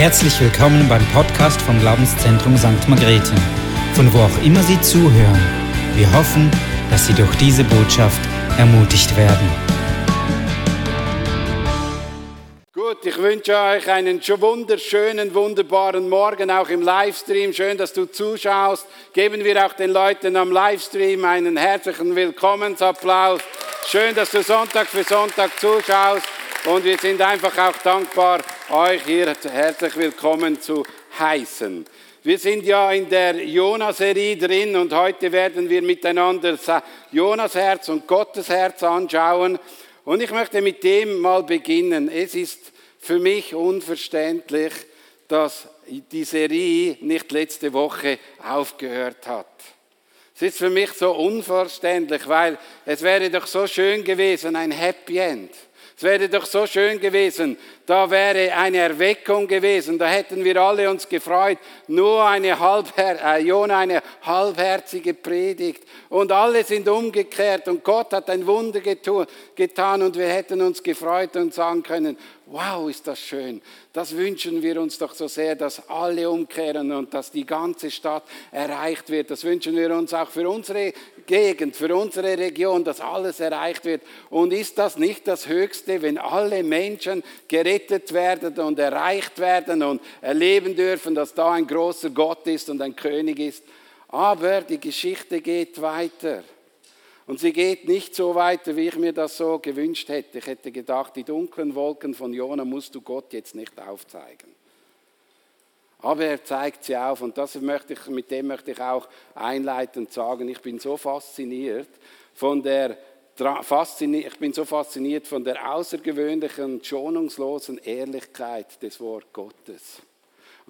Herzlich willkommen beim Podcast vom Glaubenszentrum St. Margrethe, von wo auch immer Sie zuhören. Wir hoffen, dass Sie durch diese Botschaft ermutigt werden. Gut, ich wünsche euch einen wunderschönen, wunderbaren Morgen, auch im Livestream. Schön, dass du zuschaust. Geben wir auch den Leuten am Livestream einen herzlichen Willkommensapplaus. Schön, dass du Sonntag für Sonntag zuschaust. Und wir sind einfach auch dankbar, euch hier herzlich willkommen zu heißen. Wir sind ja in der Jonas-Serie drin und heute werden wir miteinander Jonas Herz und Gottes Herz anschauen. Und ich möchte mit dem mal beginnen. Es ist für mich unverständlich, dass die Serie nicht letzte Woche aufgehört hat. Es ist für mich so unverständlich, weil es wäre doch so schön gewesen, ein Happy End. Es wäre doch so schön gewesen, da wäre eine Erweckung gewesen, da hätten wir alle uns gefreut. Nur eine, halbher äh, Jona, eine halbherzige Predigt und alle sind umgekehrt und Gott hat ein Wunder getan und wir hätten uns gefreut und sagen können, wow, ist das schön. Das wünschen wir uns doch so sehr, dass alle umkehren und dass die ganze Stadt erreicht wird. Das wünschen wir uns auch für unsere Gegend, für unsere Region, dass alles erreicht wird. Und ist das nicht das Höchste, wenn alle Menschen gerettet werden und erreicht werden und erleben dürfen, dass da ein großer Gott ist und ein König ist? Aber die Geschichte geht weiter. Und sie geht nicht so weiter, wie ich mir das so gewünscht hätte. Ich hätte gedacht, die dunklen Wolken von Jona musst du Gott jetzt nicht aufzeigen. Aber er zeigt sie auf und das möchte ich, mit dem möchte ich auch einleitend sagen. Ich bin so fasziniert von der ich bin so fasziniert von der außergewöhnlichen, schonungslosen Ehrlichkeit des Wort Gottes.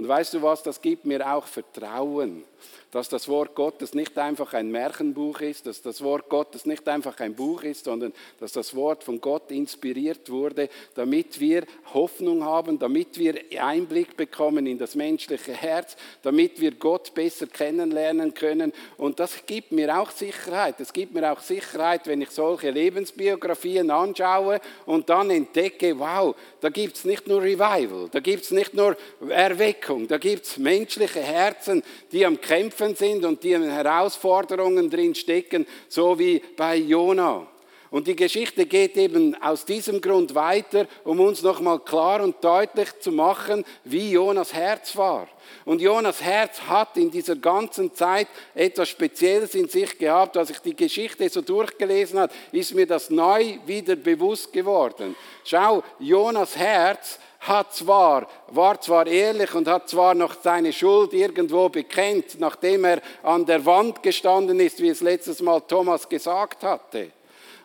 Und weißt du was, das gibt mir auch Vertrauen dass das Wort Gottes nicht einfach ein Märchenbuch ist, dass das Wort Gottes nicht einfach ein Buch ist, sondern dass das Wort von Gott inspiriert wurde, damit wir Hoffnung haben, damit wir Einblick bekommen in das menschliche Herz, damit wir Gott besser kennenlernen können. Und das gibt mir auch Sicherheit. Es gibt mir auch Sicherheit, wenn ich solche Lebensbiografien anschaue und dann entdecke, wow, da gibt es nicht nur Revival, da gibt es nicht nur Erweckung, da gibt es menschliche Herzen, die am Kämpfen Kämpfen sind und die in Herausforderungen drin stecken, so wie bei Jona. Und die Geschichte geht eben aus diesem Grund weiter, um uns nochmal klar und deutlich zu machen, wie Jonas Herz war. Und Jonas Herz hat in dieser ganzen Zeit etwas Spezielles in sich gehabt. Als ich die Geschichte so durchgelesen habe, ist mir das neu wieder bewusst geworden. Schau, Jonas Herz hat zwar, war zwar ehrlich und hat zwar noch seine Schuld irgendwo bekennt, nachdem er an der Wand gestanden ist, wie es letztes Mal Thomas gesagt hatte.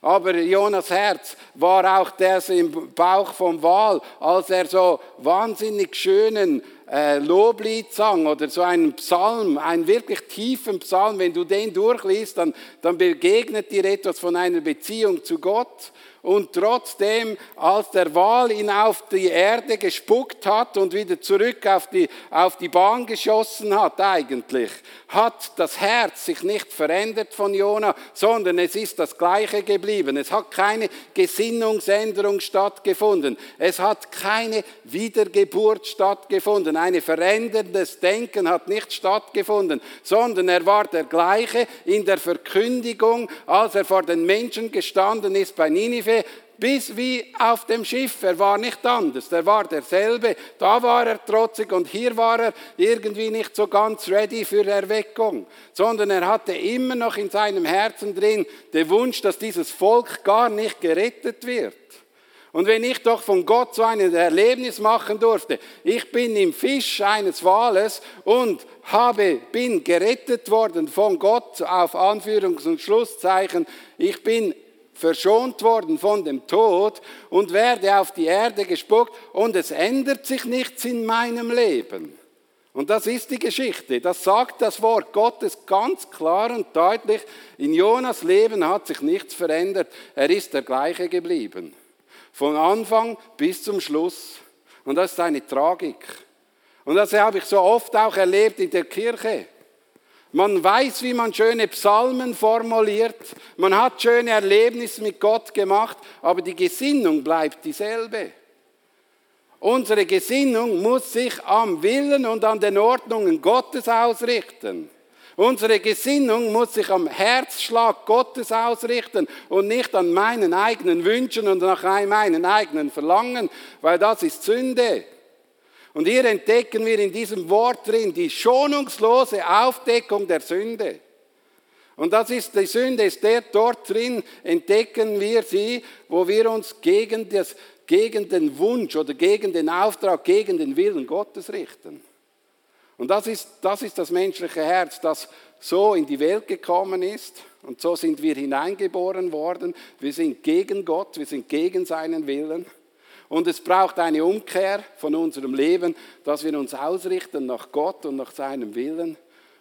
Aber Jonas Herz war auch der im Bauch vom Wal, als er so wahnsinnig schönen äh, Loblied sang oder so einen Psalm, einen wirklich tiefen Psalm. Wenn du den durchliest, dann, dann begegnet dir etwas von einer Beziehung zu Gott. Und trotzdem, als der Wal ihn auf die Erde gespuckt hat und wieder zurück auf die, auf die Bahn geschossen hat eigentlich, hat das Herz sich nicht verändert von Jona, sondern es ist das gleiche geblieben. Es hat keine Gesinnungsänderung stattgefunden. Es hat keine Wiedergeburt stattgefunden. Ein veränderndes Denken hat nicht stattgefunden, sondern er war der gleiche in der Verkündigung, als er vor den Menschen gestanden ist bei Ninive bis wie auf dem Schiff. Er war nicht anders, er war derselbe. Da war er trotzig und hier war er irgendwie nicht so ganz ready für Erweckung, sondern er hatte immer noch in seinem Herzen drin den Wunsch, dass dieses Volk gar nicht gerettet wird. Und wenn ich doch von Gott so ein Erlebnis machen durfte, ich bin im Fisch eines Wales und habe, bin gerettet worden von Gott auf Anführungs- und Schlusszeichen, ich bin verschont worden von dem Tod und werde auf die Erde gespuckt und es ändert sich nichts in meinem Leben. Und das ist die Geschichte. Das sagt das Wort Gottes ganz klar und deutlich. In Jonas Leben hat sich nichts verändert. Er ist der gleiche geblieben. Von Anfang bis zum Schluss. Und das ist eine Tragik. Und das habe ich so oft auch erlebt in der Kirche. Man weiß, wie man schöne Psalmen formuliert. Man hat schöne Erlebnisse mit Gott gemacht, aber die Gesinnung bleibt dieselbe. Unsere Gesinnung muss sich am Willen und an den Ordnungen Gottes ausrichten. Unsere Gesinnung muss sich am Herzschlag Gottes ausrichten und nicht an meinen eigenen Wünschen und nach meinen eigenen Verlangen, weil das ist Sünde. Und hier entdecken wir in diesem Wort drin die schonungslose Aufdeckung der Sünde. Und das ist, die Sünde ist der, dort drin entdecken wir sie, wo wir uns gegen, das, gegen den Wunsch oder gegen den Auftrag, gegen den Willen Gottes richten. Und das ist, das ist das menschliche Herz, das so in die Welt gekommen ist. Und so sind wir hineingeboren worden. Wir sind gegen Gott, wir sind gegen seinen Willen. Und es braucht eine Umkehr von unserem Leben, dass wir uns ausrichten nach Gott und nach seinem Willen.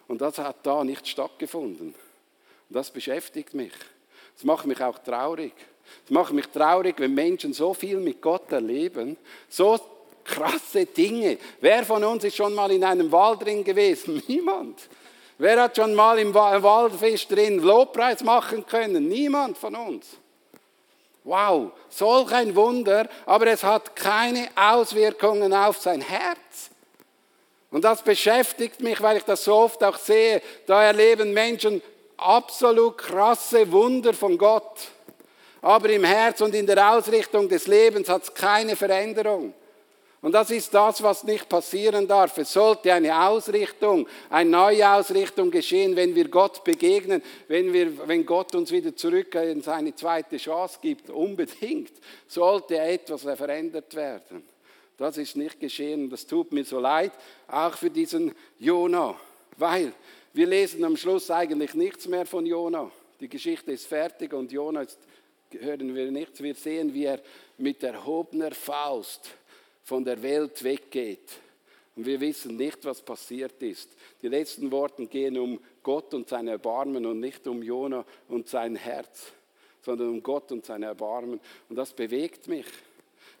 Und das hat da nicht stattgefunden. Und das beschäftigt mich. Das macht mich auch traurig. Es macht mich traurig, wenn Menschen so viel mit Gott erleben, so krasse Dinge. Wer von uns ist schon mal in einem Wald drin gewesen? Niemand. Wer hat schon mal im Waldfisch drin Lobpreis machen können? Niemand von uns. Wow, solch ein Wunder, aber es hat keine Auswirkungen auf sein Herz. Und das beschäftigt mich, weil ich das so oft auch sehe. Da erleben Menschen absolut krasse Wunder von Gott. Aber im Herz und in der Ausrichtung des Lebens hat es keine Veränderung. Und das ist das, was nicht passieren darf. Es sollte eine Ausrichtung, eine neue Ausrichtung geschehen, wenn wir Gott begegnen, wenn, wir, wenn Gott uns wieder zurück in seine zweite Chance gibt. Unbedingt sollte etwas verändert werden. Das ist nicht geschehen. Das tut mir so leid, auch für diesen Jona, weil wir lesen am Schluss eigentlich nichts mehr von Jona. Die Geschichte ist fertig und Jona ist, hören wir nichts. Wir sehen, wie er mit erhobener Faust von der Welt weggeht. Und wir wissen nicht, was passiert ist. Die letzten Worte gehen um Gott und sein Erbarmen und nicht um Jona und sein Herz, sondern um Gott und sein Erbarmen. Und das bewegt mich.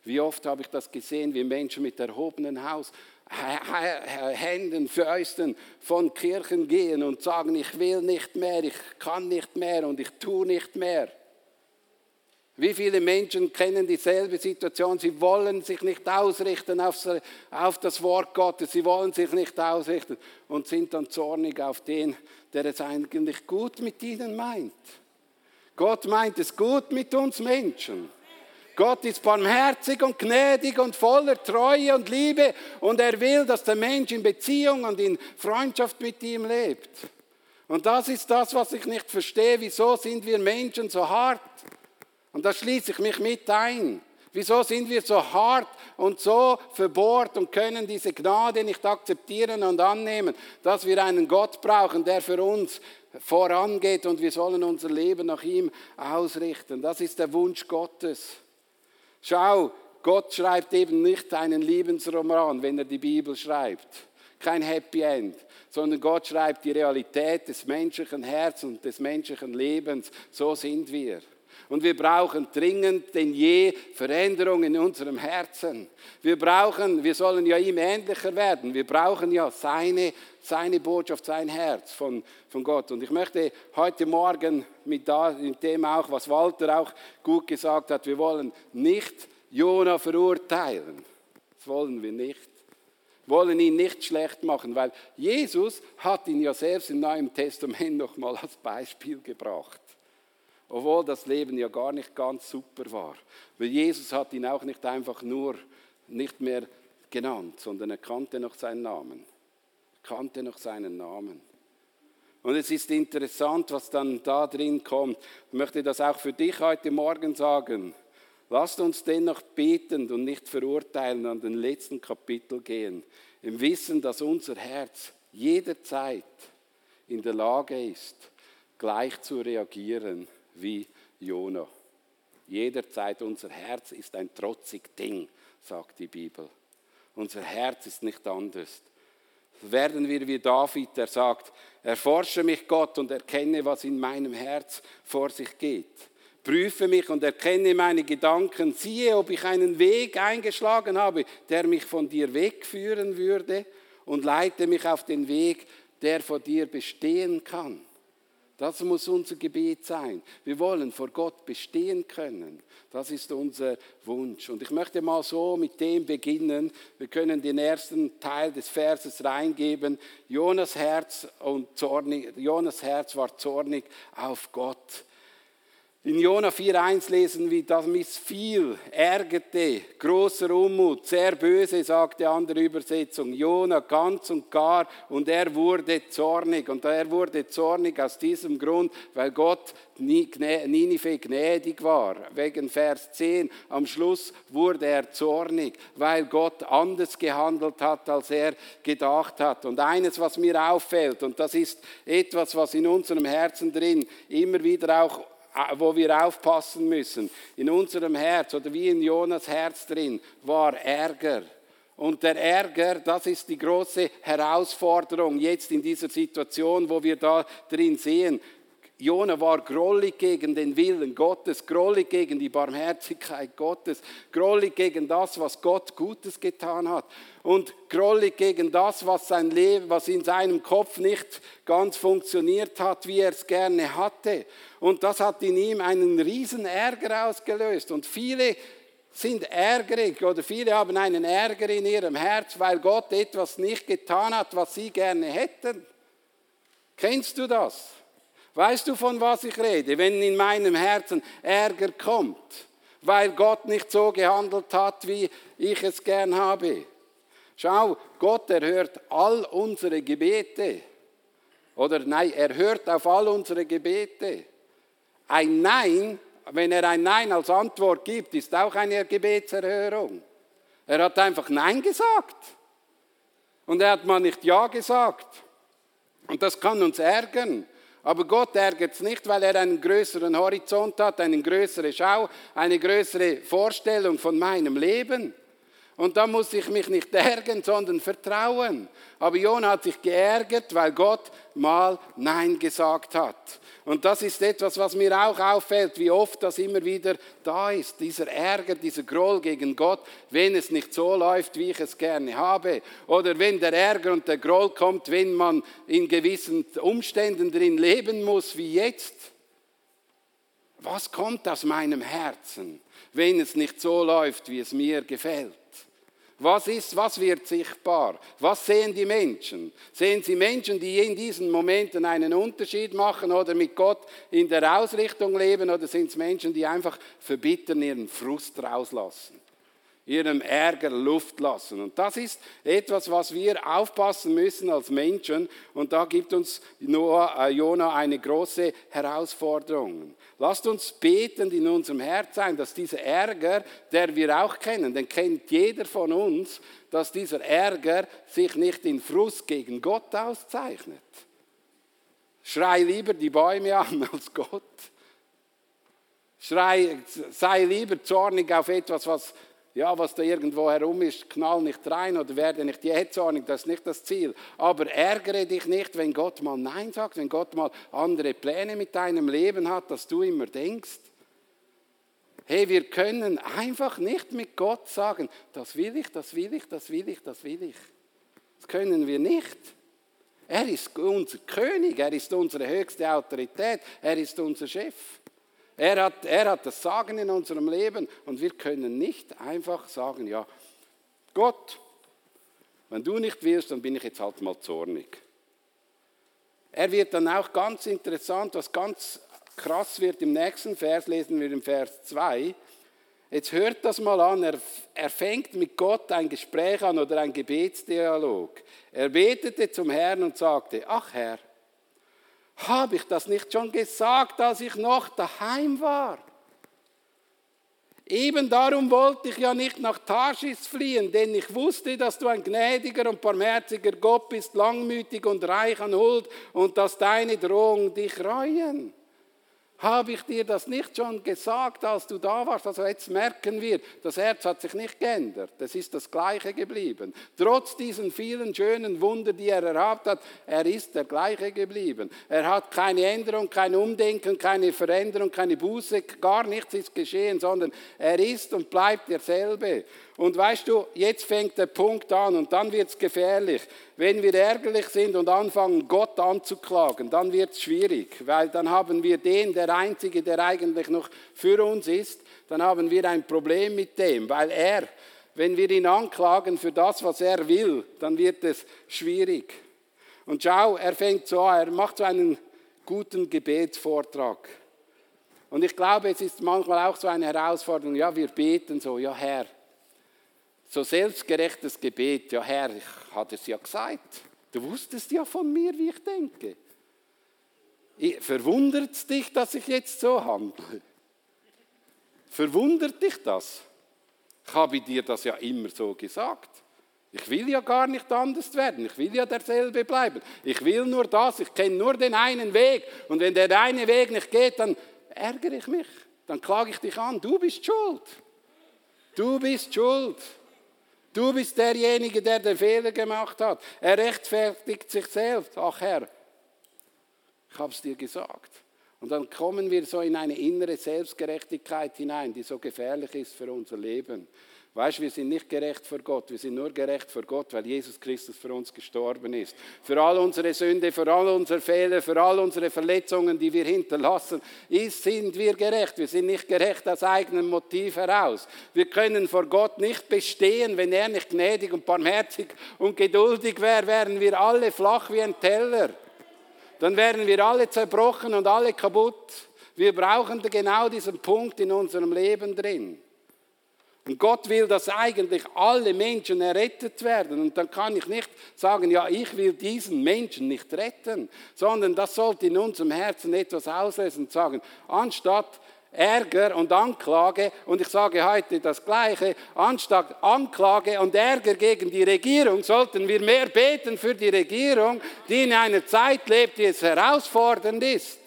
Wie oft habe ich das gesehen, wie Menschen mit erhobenem Haus, Händen, Fäusten von Kirchen gehen und sagen, ich will nicht mehr, ich kann nicht mehr und ich tue nicht mehr. Wie viele Menschen kennen dieselbe Situation? Sie wollen sich nicht ausrichten auf, das Wort Gottes, sie wollen sich nicht ausrichten und sind dann zornig auf den, der es eigentlich gut mit ihnen meint. Gott meint es gut mit uns Menschen. Gott ist barmherzig und gnädig und voller Treue und Liebe und er will, dass der Mensch in Beziehung und in Freundschaft mit ihm lebt. Und das ist das, was ich nicht verstehe. Wieso sind wir Menschen so hart? Und da schließe ich mich mit ein. Wieso sind wir so hart und so verbohrt und können diese Gnade nicht akzeptieren und annehmen, dass wir einen Gott brauchen, der für uns vorangeht und wir sollen unser Leben nach ihm ausrichten. Das ist der Wunsch Gottes. Schau, Gott schreibt eben nicht einen Lebensroman, wenn er die Bibel schreibt. Kein Happy End, sondern Gott schreibt die Realität des menschlichen Herzens und des menschlichen Lebens. So sind wir. Und wir brauchen dringend denn je Veränderung in unserem Herzen. Wir brauchen, wir sollen ja ihm ähnlicher werden. Wir brauchen ja seine, seine Botschaft, sein Herz von, von Gott. Und ich möchte heute Morgen mit dem auch, was Walter auch gut gesagt hat, wir wollen nicht Jona verurteilen. Das wollen wir nicht. Wir wollen ihn nicht schlecht machen, weil Jesus hat ihn ja selbst im Neuen Testament noch mal als Beispiel gebracht. Obwohl das Leben ja gar nicht ganz super war. Weil Jesus hat ihn auch nicht einfach nur nicht mehr genannt, sondern er kannte noch seinen Namen. Er kannte noch seinen Namen. Und es ist interessant, was dann da drin kommt. Ich möchte das auch für dich heute Morgen sagen. Lasst uns dennoch betend und nicht verurteilen an den letzten Kapitel gehen, im Wissen, dass unser Herz jederzeit in der Lage ist, gleich zu reagieren wie Jona. Jederzeit unser Herz ist ein trotzig Ding, sagt die Bibel. Unser Herz ist nicht anders. Werden wir wie David, der sagt, erforsche mich Gott und erkenne, was in meinem Herz vor sich geht. Prüfe mich und erkenne meine Gedanken, siehe, ob ich einen Weg eingeschlagen habe, der mich von dir wegführen würde und leite mich auf den Weg, der vor dir bestehen kann. Das muss unser Gebet sein. Wir wollen vor Gott bestehen können. Das ist unser Wunsch. Und ich möchte mal so mit dem beginnen. Wir können den ersten Teil des Verses reingeben. Jonas Herz, und zornig, Jonas Herz war zornig auf Gott. In Jona 4,1 lesen wir, das missfiel, ärgerte, großer Unmut, sehr böse, sagt die andere Übersetzung. Jona ganz und gar und er wurde zornig. Und er wurde zornig aus diesem Grund, weil Gott Ninive gnädig war. Wegen Vers 10 am Schluss wurde er zornig, weil Gott anders gehandelt hat, als er gedacht hat. Und eines, was mir auffällt, und das ist etwas, was in unserem Herzen drin immer wieder auch wo wir aufpassen müssen. In unserem Herz oder wie in Jonas Herz drin war Ärger. Und der Ärger, das ist die große Herausforderung jetzt in dieser Situation, wo wir da drin sehen. Jona war grollig gegen den Willen Gottes, grollig gegen die Barmherzigkeit Gottes, grollig gegen das, was Gott Gutes getan hat und grollig gegen das, was, sein Leben, was in seinem Kopf nicht ganz funktioniert hat, wie er es gerne hatte. Und das hat in ihm einen riesen Ärger ausgelöst. Und viele sind ärgerig oder viele haben einen Ärger in ihrem Herz, weil Gott etwas nicht getan hat, was sie gerne hätten. Kennst du das? Weißt du, von was ich rede? Wenn in meinem Herzen Ärger kommt, weil Gott nicht so gehandelt hat, wie ich es gern habe. Schau, Gott erhört all unsere Gebete. Oder nein, er hört auf all unsere Gebete. Ein Nein, wenn er ein Nein als Antwort gibt, ist auch eine Gebetserhörung. Er hat einfach Nein gesagt. Und er hat mal nicht Ja gesagt. Und das kann uns ärgern. Aber Gott ärgert es nicht, weil er einen größeren Horizont hat, eine größere Schau, eine größere Vorstellung von meinem Leben. Und da muss ich mich nicht ärgern, sondern vertrauen. Aber Jona hat sich geärgert, weil Gott mal Nein gesagt hat. Und das ist etwas, was mir auch auffällt, wie oft das immer wieder da ist. Dieser Ärger, dieser Groll gegen Gott, wenn es nicht so läuft, wie ich es gerne habe. Oder wenn der Ärger und der Groll kommt, wenn man in gewissen Umständen drin leben muss, wie jetzt. Was kommt aus meinem Herzen, wenn es nicht so läuft, wie es mir gefällt? Was ist, was wird sichtbar? Was sehen die Menschen? Sehen sie Menschen, die in diesen Momenten einen Unterschied machen oder mit Gott in der Ausrichtung leben oder sind es Menschen, die einfach verbittern ihren Frust rauslassen? ihrem Ärger Luft lassen. Und das ist etwas, was wir aufpassen müssen als Menschen. Und da gibt uns Noah, äh, Jona eine große Herausforderung. Lasst uns beten in unserem Herz sein, dass dieser Ärger, der wir auch kennen, den kennt jeder von uns, dass dieser Ärger sich nicht in Frust gegen Gott auszeichnet. Schrei lieber die Bäume an als Gott. Schrei, sei lieber zornig auf etwas, was ja, was da irgendwo herum ist, knall nicht rein oder werde nicht jähzornig, das ist nicht das Ziel. Aber ärgere dich nicht, wenn Gott mal Nein sagt, wenn Gott mal andere Pläne mit deinem Leben hat, dass du immer denkst. Hey, wir können einfach nicht mit Gott sagen, das will ich, das will ich, das will ich, das will ich. Das können wir nicht. Er ist unser König, er ist unsere höchste Autorität, er ist unser Chef. Er hat, er hat das Sagen in unserem Leben und wir können nicht einfach sagen, ja, Gott, wenn du nicht willst, dann bin ich jetzt halt mal zornig. Er wird dann auch ganz interessant, was ganz krass wird im nächsten Vers, lesen wir im Vers 2. Jetzt hört das mal an, er, er fängt mit Gott ein Gespräch an oder ein Gebetsdialog. Er betete zum Herrn und sagte, ach Herr, habe ich das nicht schon gesagt, als ich noch daheim war? Eben darum wollte ich ja nicht nach Tarschis fliehen, denn ich wusste, dass du ein gnädiger und barmherziger Gott bist, langmütig und reich an Huld und dass deine Drohungen dich reuen. Habe ich dir das nicht schon gesagt, als du da warst? Also jetzt merken wir, das Herz hat sich nicht geändert. Es ist das gleiche geblieben. Trotz diesen vielen schönen Wunder, die er erhabt hat, er ist der gleiche geblieben. Er hat keine Änderung, kein Umdenken, keine Veränderung, keine Buße, gar nichts ist geschehen, sondern er ist und bleibt derselbe. Und weißt du, jetzt fängt der Punkt an und dann wird es gefährlich. Wenn wir ärgerlich sind und anfangen, Gott anzuklagen, dann wird es schwierig, weil dann haben wir den, der Einzige, der eigentlich noch für uns ist, dann haben wir ein Problem mit dem, weil er, wenn wir ihn anklagen für das, was er will, dann wird es schwierig. Und schau, er fängt so an, er macht so einen guten Gebetsvortrag. Und ich glaube, es ist manchmal auch so eine Herausforderung, ja, wir beten so, ja Herr, so selbstgerechtes Gebet, ja Herr, ich hatte es ja gesagt. Du wusstest ja von mir, wie ich denke. Verwundert es dich, dass ich jetzt so handle? Verwundert dich das? Ich habe dir das ja immer so gesagt. Ich will ja gar nicht anders werden. Ich will ja derselbe bleiben. Ich will nur das. Ich kenne nur den einen Weg. Und wenn der eine Weg nicht geht, dann ärgere ich mich. Dann klage ich dich an. Du bist schuld. Du bist schuld. Du bist derjenige, der den Fehler gemacht hat. Er rechtfertigt sich selbst. Ach Herr, ich habe es dir gesagt. Und dann kommen wir so in eine innere Selbstgerechtigkeit hinein, die so gefährlich ist für unser Leben. Weißt, du, wir sind nicht gerecht vor Gott, wir sind nur gerecht vor Gott, weil Jesus Christus für uns gestorben ist. Für all unsere Sünde, für all unsere Fehler, für all unsere Verletzungen, die wir hinterlassen, ist, sind wir gerecht. Wir sind nicht gerecht aus eigenem Motiv heraus. Wir können vor Gott nicht bestehen, wenn er nicht gnädig und barmherzig und geduldig wäre, wären wir alle flach wie ein Teller. Dann wären wir alle zerbrochen und alle kaputt. Wir brauchen genau diesen Punkt in unserem Leben drin. Und Gott will, dass eigentlich alle Menschen errettet werden. Und dann kann ich nicht sagen, ja, ich will diesen Menschen nicht retten, sondern das sollte in unserem Herzen etwas auslösen und sagen, anstatt Ärger und Anklage, und ich sage heute das Gleiche, anstatt Anklage und Ärger gegen die Regierung, sollten wir mehr beten für die Regierung, die in einer Zeit lebt, die es herausfordernd ist.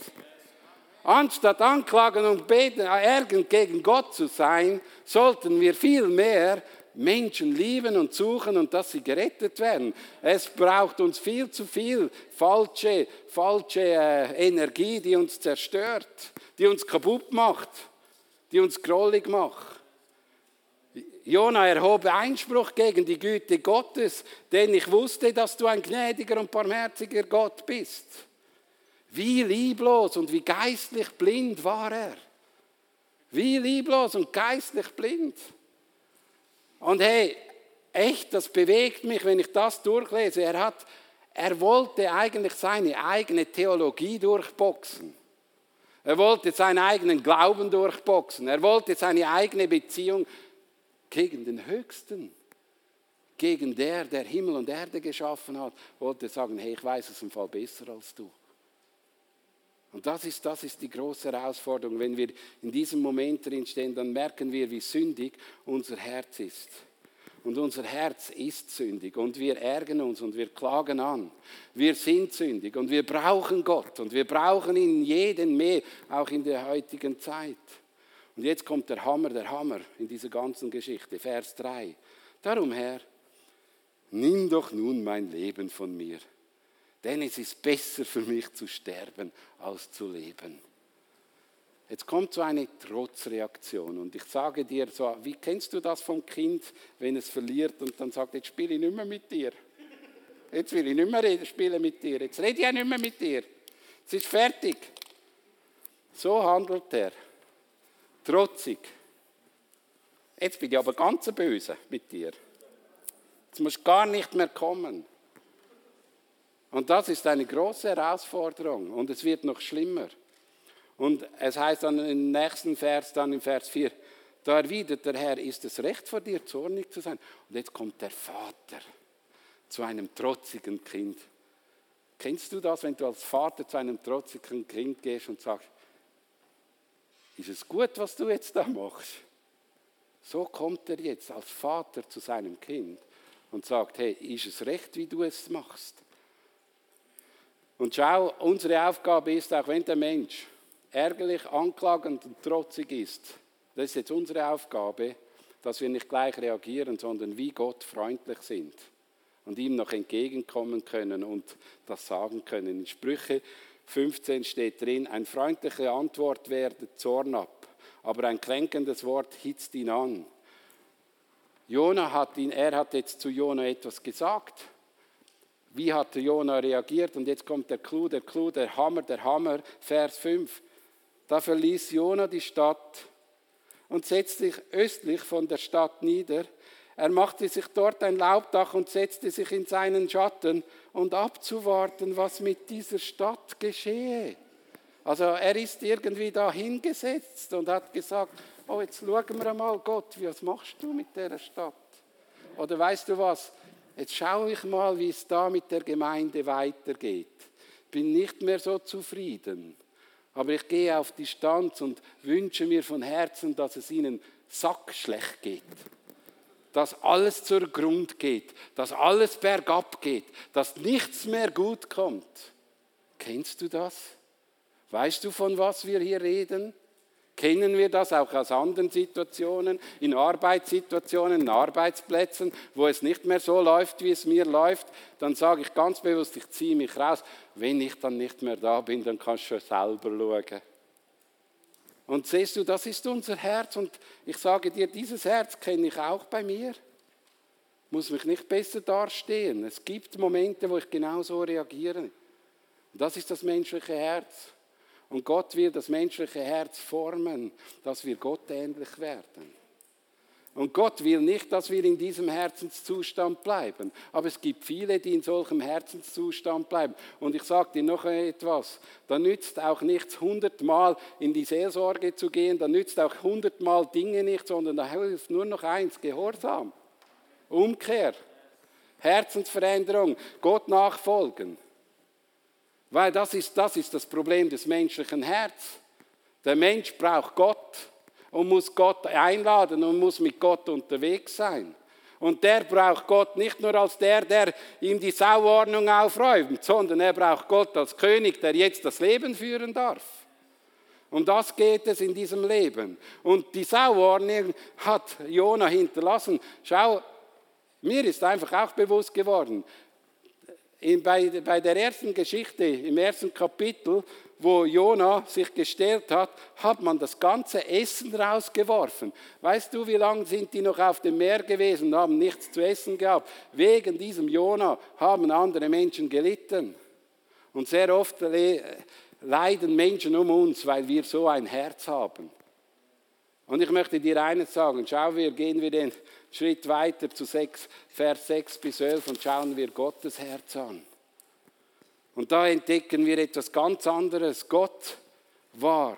Anstatt Anklagen und Beten, ärgernd gegen Gott zu sein, sollten wir viel mehr Menschen lieben und suchen und dass sie gerettet werden. Es braucht uns viel zu viel falsche, falsche äh, Energie, die uns zerstört, die uns kaputt macht, die uns grollig macht. Jona erhob Einspruch gegen die Güte Gottes, denn ich wusste, dass du ein gnädiger und barmherziger Gott bist. Wie lieblos und wie geistlich blind war er. Wie lieblos und geistlich blind. Und hey, echt, das bewegt mich, wenn ich das durchlese. Er, hat, er wollte eigentlich seine eigene Theologie durchboxen. Er wollte seinen eigenen Glauben durchboxen. Er wollte seine eigene Beziehung gegen den Höchsten, gegen der, der Himmel und Erde geschaffen hat, wollte sagen, hey, ich weiß es im Fall besser als du. Und das ist, das ist die große Herausforderung. Wenn wir in diesem Moment drin stehen, dann merken wir, wie sündig unser Herz ist. Und unser Herz ist sündig und wir ärgern uns und wir klagen an. Wir sind sündig und wir brauchen Gott und wir brauchen ihn jeden mehr, auch in der heutigen Zeit. Und jetzt kommt der Hammer, der Hammer in dieser ganzen Geschichte, Vers 3. Darum, Herr, nimm doch nun mein Leben von mir denn es ist besser für mich zu sterben als zu leben. Jetzt kommt so eine Trotzreaktion und ich sage dir so, wie kennst du das vom Kind, wenn es verliert und dann sagt, jetzt spiele ich nicht mehr mit dir. Jetzt will ich nicht mehr spielen mit dir. Jetzt rede ich ja nicht mehr mit dir. Es ist fertig. So handelt er. Trotzig. Jetzt bin ich aber ganz böse mit dir. Jetzt musst du gar nicht mehr kommen. Und das ist eine große Herausforderung und es wird noch schlimmer. Und es heißt dann im nächsten Vers, dann im Vers 4, da erwidert der Herr, ist es recht vor dir, zornig zu sein? Und jetzt kommt der Vater zu einem trotzigen Kind. Kennst du das, wenn du als Vater zu einem trotzigen Kind gehst und sagst, ist es gut, was du jetzt da machst? So kommt er jetzt als Vater zu seinem Kind und sagt, hey, ist es recht, wie du es machst? Und schau, unsere Aufgabe ist, auch wenn der Mensch ärgerlich, anklagend und trotzig ist, das ist jetzt unsere Aufgabe, dass wir nicht gleich reagieren, sondern wie Gott freundlich sind und ihm noch entgegenkommen können und das sagen können. In Sprüche 15 steht drin, eine freundliche Antwort werde Zorn ab, aber ein kränkendes Wort hitzt ihn an. Jona hat ihn, er hat jetzt zu Jona etwas gesagt. Wie hat Jona reagiert? Und jetzt kommt der Clou, der Clou, der Hammer, der Hammer, Vers 5. Da verließ Jona die Stadt und setzte sich östlich von der Stadt nieder. Er machte sich dort ein Laubdach und setzte sich in seinen Schatten, und abzuwarten, was mit dieser Stadt geschehe. Also er ist irgendwie da hingesetzt und hat gesagt, oh jetzt schauen wir mal Gott, was machst du mit der Stadt? Oder weißt du was, jetzt schaue ich mal, wie es da mit der Gemeinde weitergeht. Bin nicht mehr so zufrieden, aber ich gehe auf die Stanz und wünsche mir von Herzen, dass es ihnen sackschlecht geht dass alles zur Grund geht, dass alles bergab geht, dass nichts mehr gut kommt. Kennst du das? Weißt du, von was wir hier reden? Kennen wir das auch aus anderen Situationen, in Arbeitssituationen, in Arbeitsplätzen, wo es nicht mehr so läuft, wie es mir läuft? Dann sage ich ganz bewusst, ich ziehe mich raus. Wenn ich dann nicht mehr da bin, dann kannst du schon selber schauen. Und siehst du, das ist unser Herz. Und ich sage dir, dieses Herz kenne ich auch bei mir. Muss mich nicht besser darstellen. Es gibt Momente, wo ich genau so reagiere. Und das ist das menschliche Herz. Und Gott will das menschliche Herz formen, dass wir Gott ähnlich werden. Und Gott will nicht, dass wir in diesem Herzenszustand bleiben. Aber es gibt viele, die in solchem Herzenszustand bleiben. Und ich sage dir noch etwas. Da nützt auch nichts, hundertmal in die Seelsorge zu gehen. Da nützt auch hundertmal Dinge nicht, sondern da hilft nur noch eins, Gehorsam. Umkehr. Herzensveränderung. Gott nachfolgen. Weil das ist, das ist das Problem des menschlichen Herzens. Der Mensch braucht Gott und muss Gott einladen und muss mit Gott unterwegs sein. Und der braucht Gott nicht nur als der, der ihm die Sauordnung aufräumt, sondern er braucht Gott als König, der jetzt das Leben führen darf. Um das geht es in diesem Leben. Und die Sauordnung hat Jona hinterlassen. Schau, mir ist einfach auch bewusst geworden, in, bei, bei der ersten Geschichte, im ersten Kapitel, wo Jona sich gestellt hat, hat man das ganze Essen rausgeworfen. Weißt du, wie lange sind die noch auf dem Meer gewesen und haben nichts zu essen gehabt? Wegen diesem Jona haben andere Menschen gelitten. Und sehr oft leiden Menschen um uns, weil wir so ein Herz haben. Und ich möchte dir eines sagen, schau, wir gehen wir den Schritt weiter zu 6, Vers 6 bis 11 und schauen wir Gottes Herz an. Und da entdecken wir etwas ganz anderes. Gott war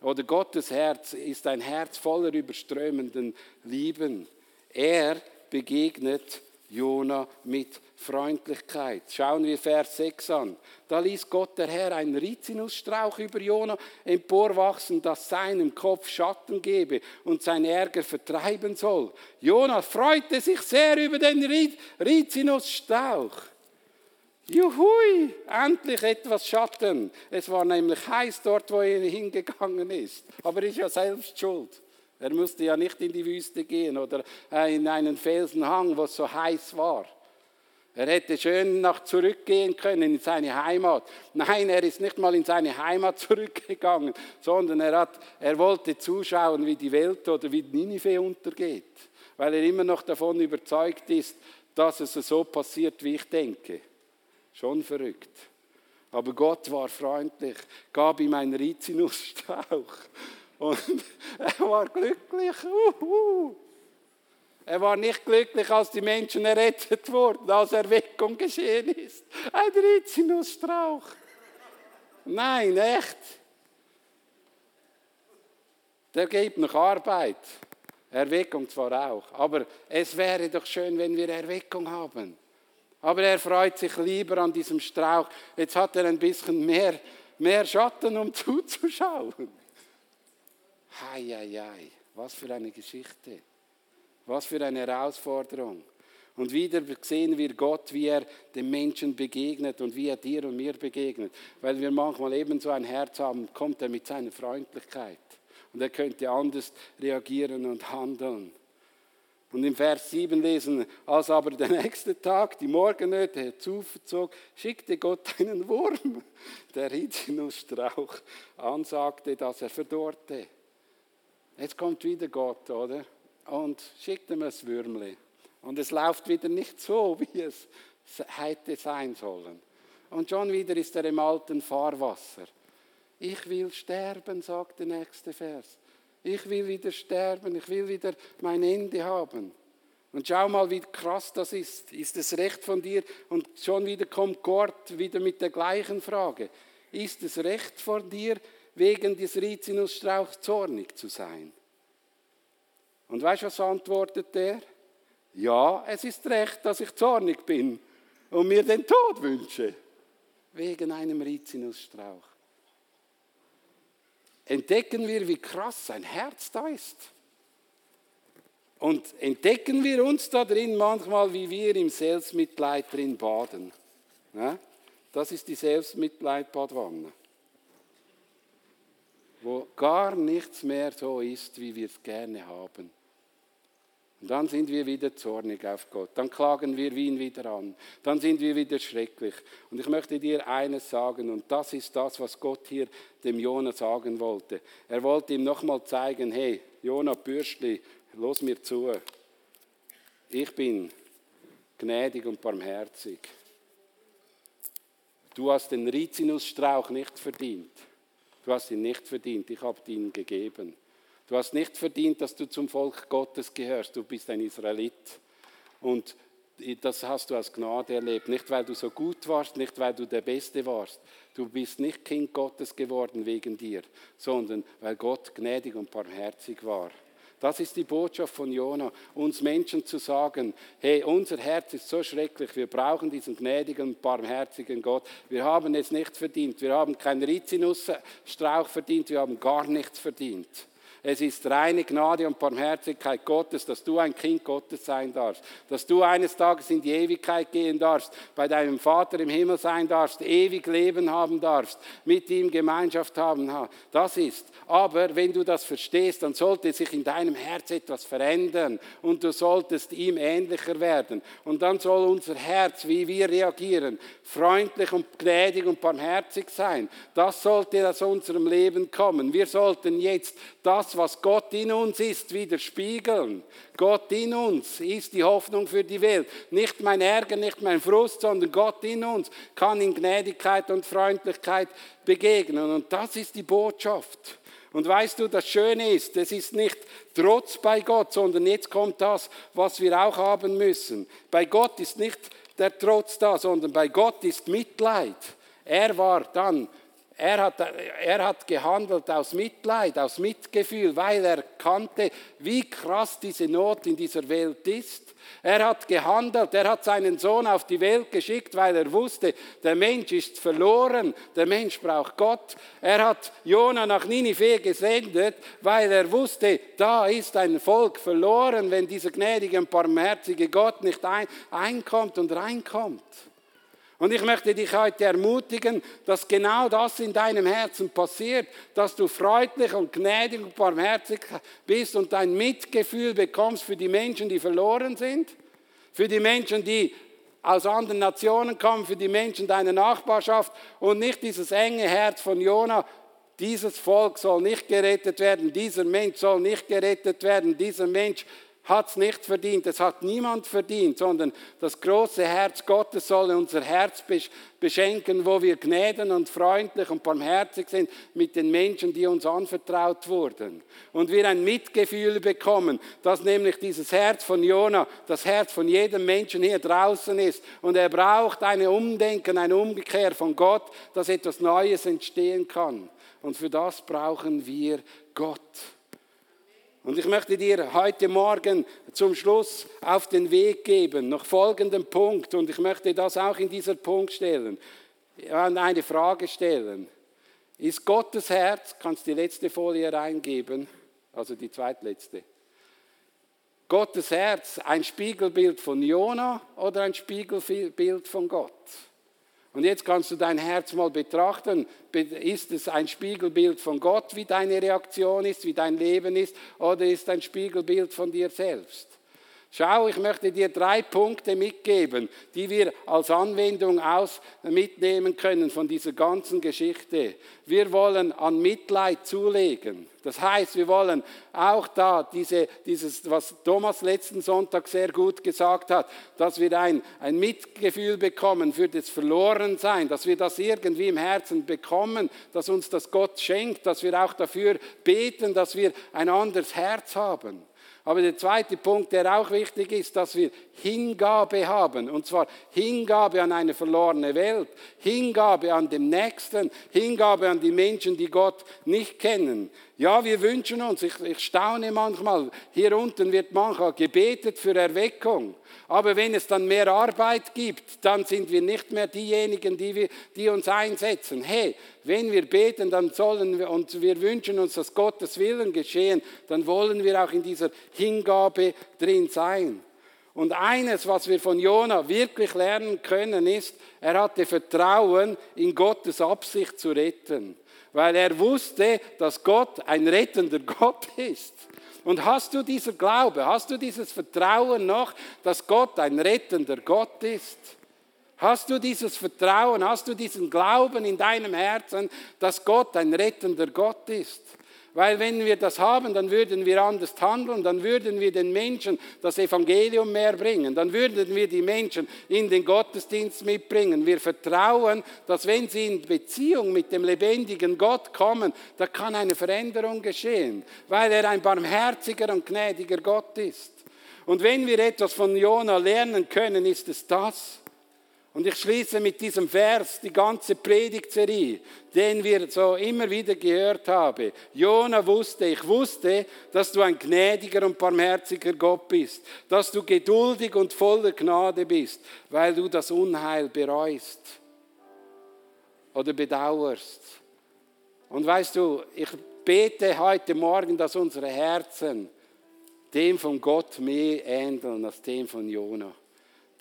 oder Gottes Herz ist ein Herz voller überströmenden Lieben. Er begegnet Jona mit Freundlichkeit. Schauen wir Vers 6 an. Da ließ Gott der Herr einen Rizinusstrauch über Jona emporwachsen, das seinem Kopf Schatten gebe und sein Ärger vertreiben soll. Jona freute sich sehr über den Rizinusstrauch. Juhui, endlich etwas Schatten. Es war nämlich heiß dort, wo er hingegangen ist. Aber er ist ja selbst schuld. Er musste ja nicht in die Wüste gehen oder in einen Felsenhang, wo es so heiß war. Er hätte schön nach zurückgehen können in seine Heimat. Nein, er ist nicht mal in seine Heimat zurückgegangen, sondern er, hat, er wollte zuschauen, wie die Welt oder wie Ninive untergeht, weil er immer noch davon überzeugt ist, dass es so passiert, wie ich denke. Schon verrückt. Aber Gott war freundlich, gab ihm einen Rizinusstrauch und er war glücklich. Uhu. Er war nicht glücklich, als die Menschen errettet wurden, als Erweckung geschehen ist. Ein Rizinusstrauch. Nein, echt. Der gibt noch Arbeit. Erweckung zwar auch, aber es wäre doch schön, wenn wir Erweckung haben. Aber er freut sich lieber an diesem Strauch. Jetzt hat er ein bisschen mehr, mehr Schatten, um zuzuschauen. Hei, hei, hei. Was für eine Geschichte. Was für eine Herausforderung. Und wieder sehen wir Gott, wie er dem Menschen begegnet und wie er dir und mir begegnet. Weil wir manchmal eben so ein Herz haben, kommt er mit seiner Freundlichkeit. Und er könnte anders reagieren und handeln. Und im Vers 7 lesen, als aber der nächste Tag die Morgennöte herzuzog, schickte Gott einen Wurm, der Rizinusstrauch ansagte, dass er verdorrte. Jetzt kommt wieder Gott, oder? Und schickt ihm ein Würmli. Und es läuft wieder nicht so, wie es hätte sein sollen. Und schon wieder ist er im alten Fahrwasser. Ich will sterben, sagt der nächste Vers. Ich will wieder sterben, ich will wieder mein Ende haben. Und schau mal, wie krass das ist. Ist es recht von dir? Und schon wieder kommt Gott wieder mit der gleichen Frage. Ist es recht von dir, wegen des Rizinusstrauchs zornig zu sein? Und weißt du, was antwortet der? Ja, es ist recht, dass ich zornig bin und mir den Tod wünsche. Wegen einem Rizinusstrauch entdecken wir, wie krass sein Herz da ist. Und entdecken wir uns da drin manchmal, wie wir im Selbstmitleid drin baden. Ja? Das ist die Selbstmitleid-Badwanne. Wo gar nichts mehr so ist, wie wir es gerne haben. Und dann sind wir wieder zornig auf Gott. Dann klagen wir ihn wieder an. Dann sind wir wieder schrecklich. Und ich möchte dir eines sagen, und das ist das, was Gott hier dem Jona sagen wollte. Er wollte ihm nochmal zeigen, hey, Jona Bürschli, los mir zu. Ich bin gnädig und barmherzig. Du hast den Rizinusstrauch nicht verdient. Du hast ihn nicht verdient, ich habe ihn gegeben. Du hast nicht verdient, dass du zum Volk Gottes gehörst. Du bist ein Israelit. Und das hast du aus Gnade erlebt. Nicht, weil du so gut warst, nicht, weil du der Beste warst. Du bist nicht Kind Gottes geworden wegen dir, sondern weil Gott gnädig und barmherzig war. Das ist die Botschaft von Jona, uns Menschen zu sagen, hey, unser Herz ist so schrecklich, wir brauchen diesen gnädigen barmherzigen Gott. Wir haben es nicht verdient, wir haben keinen Rizinusstrauch verdient, wir haben gar nichts verdient. Es ist reine Gnade und Barmherzigkeit Gottes, dass du ein Kind Gottes sein darfst, dass du eines Tages in die Ewigkeit gehen darfst, bei deinem Vater im Himmel sein darfst, ewig Leben haben darfst, mit ihm Gemeinschaft haben. Das ist. Aber wenn du das verstehst, dann sollte sich in deinem Herz etwas verändern und du solltest ihm ähnlicher werden. Und dann soll unser Herz, wie wir reagieren, freundlich und gnädig und barmherzig sein. Das sollte aus unserem Leben kommen. Wir sollten jetzt das was Gott in uns ist, widerspiegeln. Gott in uns ist die Hoffnung für die Welt. Nicht mein Ärger, nicht mein Frust, sondern Gott in uns kann in Gnädigkeit und Freundlichkeit begegnen. Und das ist die Botschaft. Und weißt du, das Schöne ist, es ist nicht Trotz bei Gott, sondern jetzt kommt das, was wir auch haben müssen. Bei Gott ist nicht der Trotz da, sondern bei Gott ist Mitleid. Er war dann er hat, er hat gehandelt aus Mitleid, aus Mitgefühl, weil er kannte, wie krass diese Not in dieser Welt ist. Er hat gehandelt, er hat seinen Sohn auf die Welt geschickt, weil er wusste, der Mensch ist verloren, der Mensch braucht Gott. Er hat Jona nach Ninive gesendet, weil er wusste, da ist ein Volk verloren, wenn dieser gnädige und barmherzige Gott nicht ein, einkommt und reinkommt. Und ich möchte dich heute ermutigen, dass genau das in deinem Herzen passiert, dass du freundlich und gnädig und barmherzig bist und ein Mitgefühl bekommst für die Menschen, die verloren sind, für die Menschen, die aus anderen Nationen kommen, für die Menschen deiner Nachbarschaft und nicht dieses enge Herz von Jona, dieses Volk soll nicht gerettet werden, dieser Mensch soll nicht gerettet werden, dieser Mensch hat es nicht verdient, es hat niemand verdient, sondern das große Herz Gottes soll unser Herz beschenken, wo wir gnäden und freundlich und barmherzig sind mit den Menschen, die uns anvertraut wurden. Und wir ein Mitgefühl bekommen, dass nämlich dieses Herz von Jona, das Herz von jedem Menschen hier draußen ist. Und er braucht ein Umdenken, eine Umkehr von Gott, dass etwas Neues entstehen kann. Und für das brauchen wir Gott. Und ich möchte dir heute Morgen zum Schluss auf den Weg geben, noch folgenden Punkt, und ich möchte das auch in dieser Punkt stellen, eine Frage stellen. Ist Gottes Herz, kannst du die letzte Folie reingeben, also die zweitletzte. Gottes Herz ein Spiegelbild von Jona oder ein Spiegelbild von Gott? Und jetzt kannst du dein Herz mal betrachten. Ist es ein Spiegelbild von Gott, wie deine Reaktion ist, wie dein Leben ist, oder ist es ein Spiegelbild von dir selbst? Schau, ich möchte dir drei Punkte mitgeben, die wir als Anwendung aus mitnehmen können von dieser ganzen Geschichte. Wir wollen an Mitleid zulegen. Das heißt, wir wollen auch da diese, dieses, was Thomas letzten Sonntag sehr gut gesagt hat, dass wir ein, ein Mitgefühl bekommen für das Verlorensein, dass wir das irgendwie im Herzen bekommen, dass uns das Gott schenkt, dass wir auch dafür beten, dass wir ein anderes Herz haben. Aber der zweite Punkt, der auch wichtig ist, dass wir Hingabe haben. Und zwar Hingabe an eine verlorene Welt, Hingabe an den Nächsten, Hingabe an die Menschen, die Gott nicht kennen. Ja, wir wünschen uns, ich, ich staune manchmal, hier unten wird manchmal gebetet für Erweckung. Aber wenn es dann mehr Arbeit gibt, dann sind wir nicht mehr diejenigen, die, wir, die uns einsetzen. Hey, wenn wir beten, dann sollen wir und wir wünschen uns, dass Gottes Willen geschehen, dann wollen wir auch in dieser Hingabe drin sein. Und eines, was wir von Jona wirklich lernen können, ist, er hatte Vertrauen in Gottes Absicht zu retten weil er wusste, dass Gott ein rettender Gott ist. Und hast du dieser Glaube, hast du dieses Vertrauen noch, dass Gott ein rettender Gott ist? Hast du dieses Vertrauen, hast du diesen Glauben in deinem Herzen, dass Gott ein rettender Gott ist? Weil wenn wir das haben, dann würden wir anders handeln, dann würden wir den Menschen das Evangelium mehr bringen, dann würden wir die Menschen in den Gottesdienst mitbringen. Wir vertrauen, dass wenn sie in Beziehung mit dem lebendigen Gott kommen, da kann eine Veränderung geschehen, weil er ein barmherziger und gnädiger Gott ist. Und wenn wir etwas von Jona lernen können, ist es das. Und ich schließe mit diesem Vers die ganze Predigtserie, den wir so immer wieder gehört haben. Jona wusste, ich wusste, dass du ein gnädiger und barmherziger Gott bist, dass du geduldig und voller Gnade bist, weil du das Unheil bereust oder bedauerst. Und weißt du, ich bete heute Morgen, dass unsere Herzen dem von Gott mehr ähneln als dem von Jona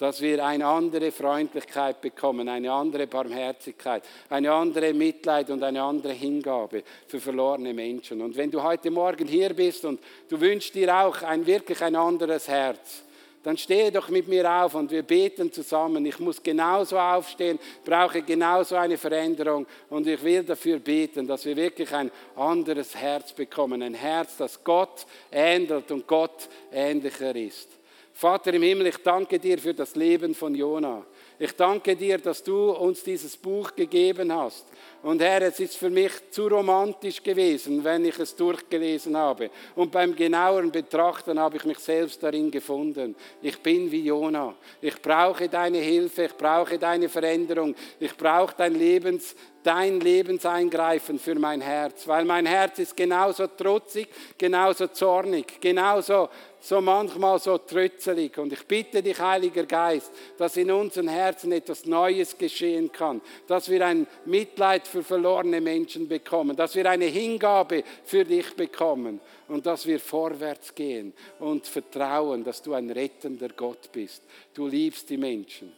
dass wir eine andere Freundlichkeit bekommen, eine andere Barmherzigkeit, eine andere Mitleid und eine andere Hingabe für verlorene Menschen. Und wenn du heute Morgen hier bist und du wünschst dir auch ein wirklich ein anderes Herz, dann stehe doch mit mir auf und wir beten zusammen. Ich muss genauso aufstehen, brauche genauso eine Veränderung und ich will dafür beten, dass wir wirklich ein anderes Herz bekommen, ein Herz, das Gott ändert und Gott ähnlicher ist. Vater im Himmel, ich danke dir für das Leben von Jona. Ich danke dir, dass du uns dieses Buch gegeben hast. Und Herr, es ist für mich zu romantisch gewesen, wenn ich es durchgelesen habe. Und beim genaueren Betrachten habe ich mich selbst darin gefunden. Ich bin wie Jona. Ich brauche deine Hilfe, ich brauche deine Veränderung, ich brauche dein Lebens, dein Lebenseingreifen für mein Herz, weil mein Herz ist genauso trotzig, genauso zornig, genauso so manchmal so trötzelig. Und ich bitte dich, Heiliger Geist, dass in unseren Herzen etwas Neues geschehen kann, dass wir ein Mitleid für verlorene Menschen bekommen, dass wir eine Hingabe für dich bekommen und dass wir vorwärts gehen und vertrauen, dass du ein rettender Gott bist. Du liebst die Menschen.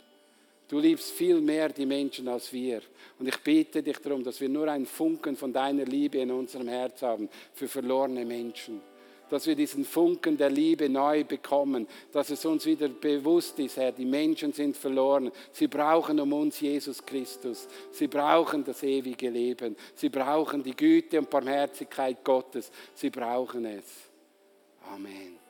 Du liebst viel mehr die Menschen als wir. Und ich bitte dich darum, dass wir nur einen Funken von deiner Liebe in unserem Herz haben für verlorene Menschen dass wir diesen Funken der Liebe neu bekommen, dass es uns wieder bewusst ist, Herr, die Menschen sind verloren. Sie brauchen um uns Jesus Christus. Sie brauchen das ewige Leben. Sie brauchen die Güte und Barmherzigkeit Gottes. Sie brauchen es. Amen.